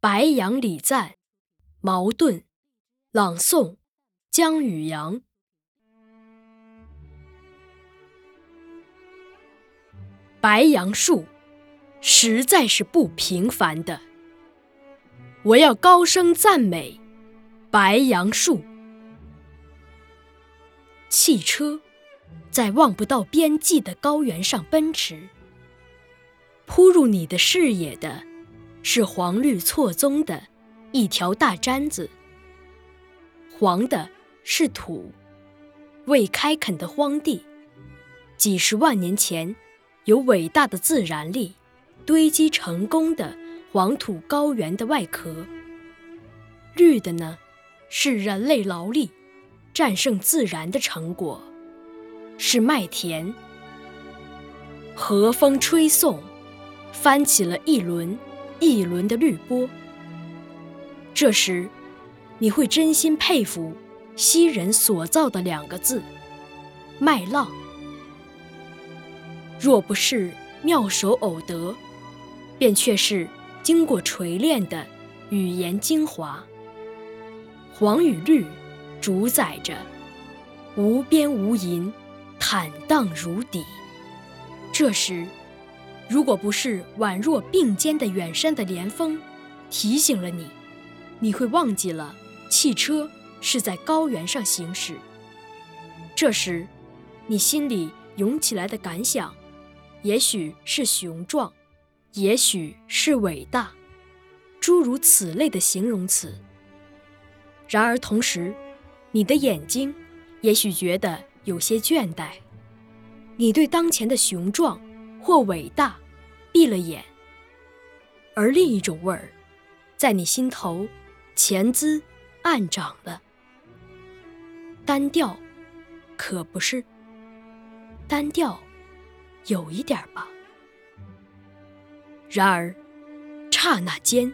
白杨礼赞，茅盾，朗诵：江宇阳。白杨树，实在是不平凡的。我要高声赞美白杨树。汽车在望不到边际的高原上奔驰，扑入你的视野的。是黄绿错综的一条大毡子。黄的是土，未开垦的荒地，几十万年前有伟大的自然力堆积成功的黄土高原的外壳。绿的呢，是人类劳力战胜自然的成果，是麦田。和风吹送，翻起了一轮。一轮的绿波。这时，你会真心佩服昔人所造的两个字“麦浪”。若不是妙手偶得，便却是经过锤炼的语言精华。黄与绿主宰着无边无垠，坦荡如底。这时。如果不是宛若并肩的远山的连峰提醒了你，你会忘记了汽车是在高原上行驶。这时，你心里涌起来的感想，也许是雄壮，也许是伟大，诸如此类的形容词。然而同时，你的眼睛也许觉得有些倦怠，你对当前的雄壮。或伟大，闭了眼。而另一种味儿，在你心头潜滋暗长了。单调，可不是。单调，有一点吧。然而，刹那间，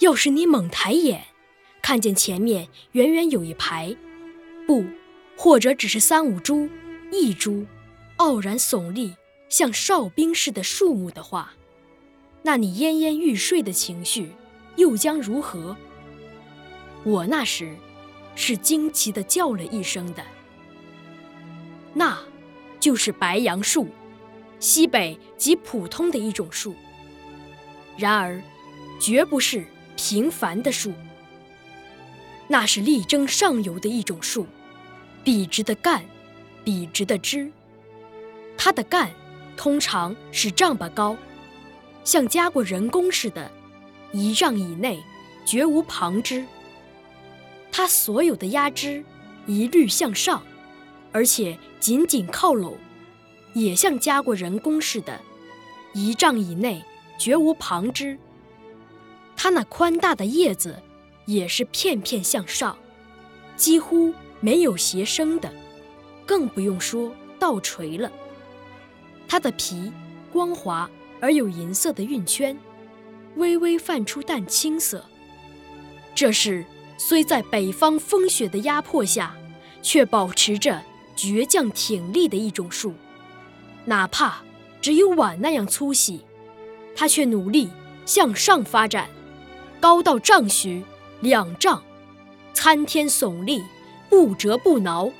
要是你猛抬眼，看见前面远远有一排，不，或者只是三五株、一株，傲然耸立。像哨兵似的树木的话，那你奄奄欲睡的情绪又将如何？我那时是惊奇地叫了一声的，那就是白杨树，西北极普通的一种树。然而，绝不是平凡的树，那是力争上游的一种树，笔直的干，笔直的枝，它的干。通常是丈把高，像加过人工似的，一丈以内绝无旁枝。它所有的压枝一律向上，而且紧紧靠拢，也像加过人工似的，一丈以内绝无旁枝。它那宽大的叶子也是片片向上，几乎没有斜生的，更不用说倒垂了。它的皮光滑而有银色的晕圈，微微泛出淡青色。这是虽在北方风雪的压迫下，却保持着倔强挺立的一种树。哪怕只有碗那样粗细，它却努力向上发展，高到丈许、两丈，参天耸立，不折不挠，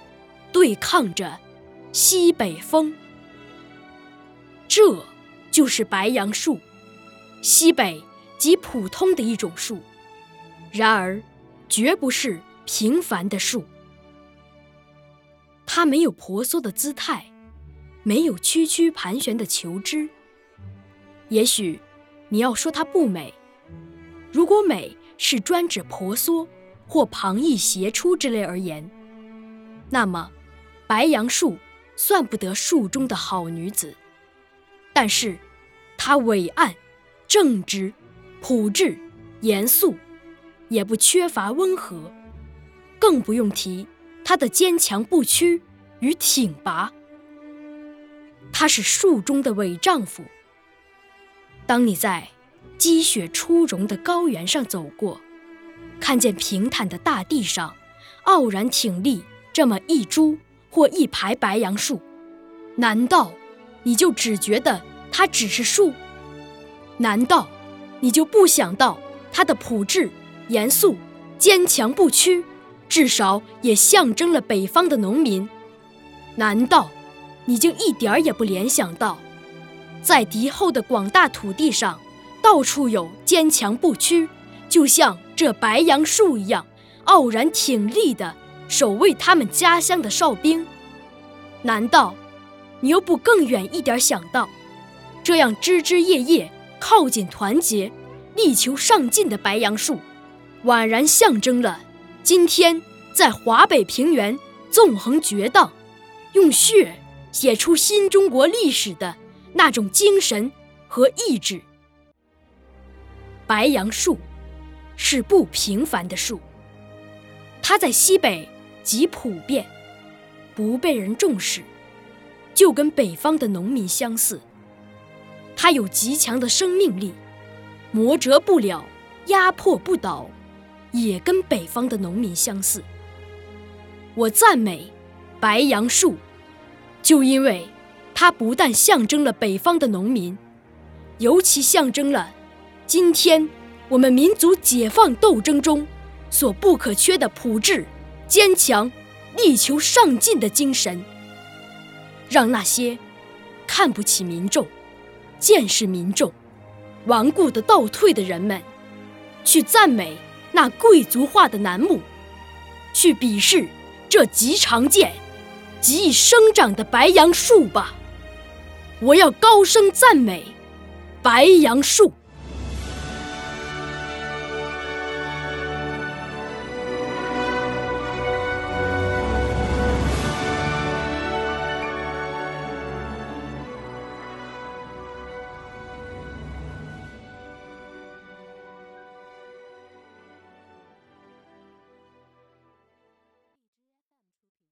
对抗着西北风。这就是白杨树，西北极普通的一种树，然而绝不是平凡的树。它没有婆娑的姿态，没有曲曲盘旋的球枝。也许你要说它不美，如果美是专指婆娑或旁逸斜出之类而言，那么白杨树算不得树中的好女子。但是，他伟岸、正直、朴质、严肃，也不缺乏温和，更不用提他的坚强不屈与挺拔。他是树中的伟丈夫。当你在积雪初融的高原上走过，看见平坦的大地上傲然挺立这么一株或一排白杨树，难道？你就只觉得它只是树？难道你就不想到它的朴质、严肃、坚强不屈，至少也象征了北方的农民。难道你就一点儿也不联想到，在敌后的广大土地上，到处有坚强不屈，就像这白杨树一样傲然挺立的守卫他们家乡的哨兵？难道你又不更远一点想到，这样枝枝叶叶靠紧团结？力求上进的白杨树，宛然象征了今天在华北平原纵横绝荡，用血写出新中国历史的那种精神和意志。白杨树是不平凡的树，它在西北极普遍，不被人重视，就跟北方的农民相似。它有极强的生命力。磨折不了，压迫不倒，也跟北方的农民相似。我赞美白杨树，就因为它不但象征了北方的农民，尤其象征了今天我们民族解放斗争中所不可缺的朴质、坚强、力求上进的精神。让那些看不起民众、见识民众。顽固的倒退的人们，去赞美那贵族化的楠木，去鄙视这极常见、极易生长的白杨树吧！我要高声赞美白杨树。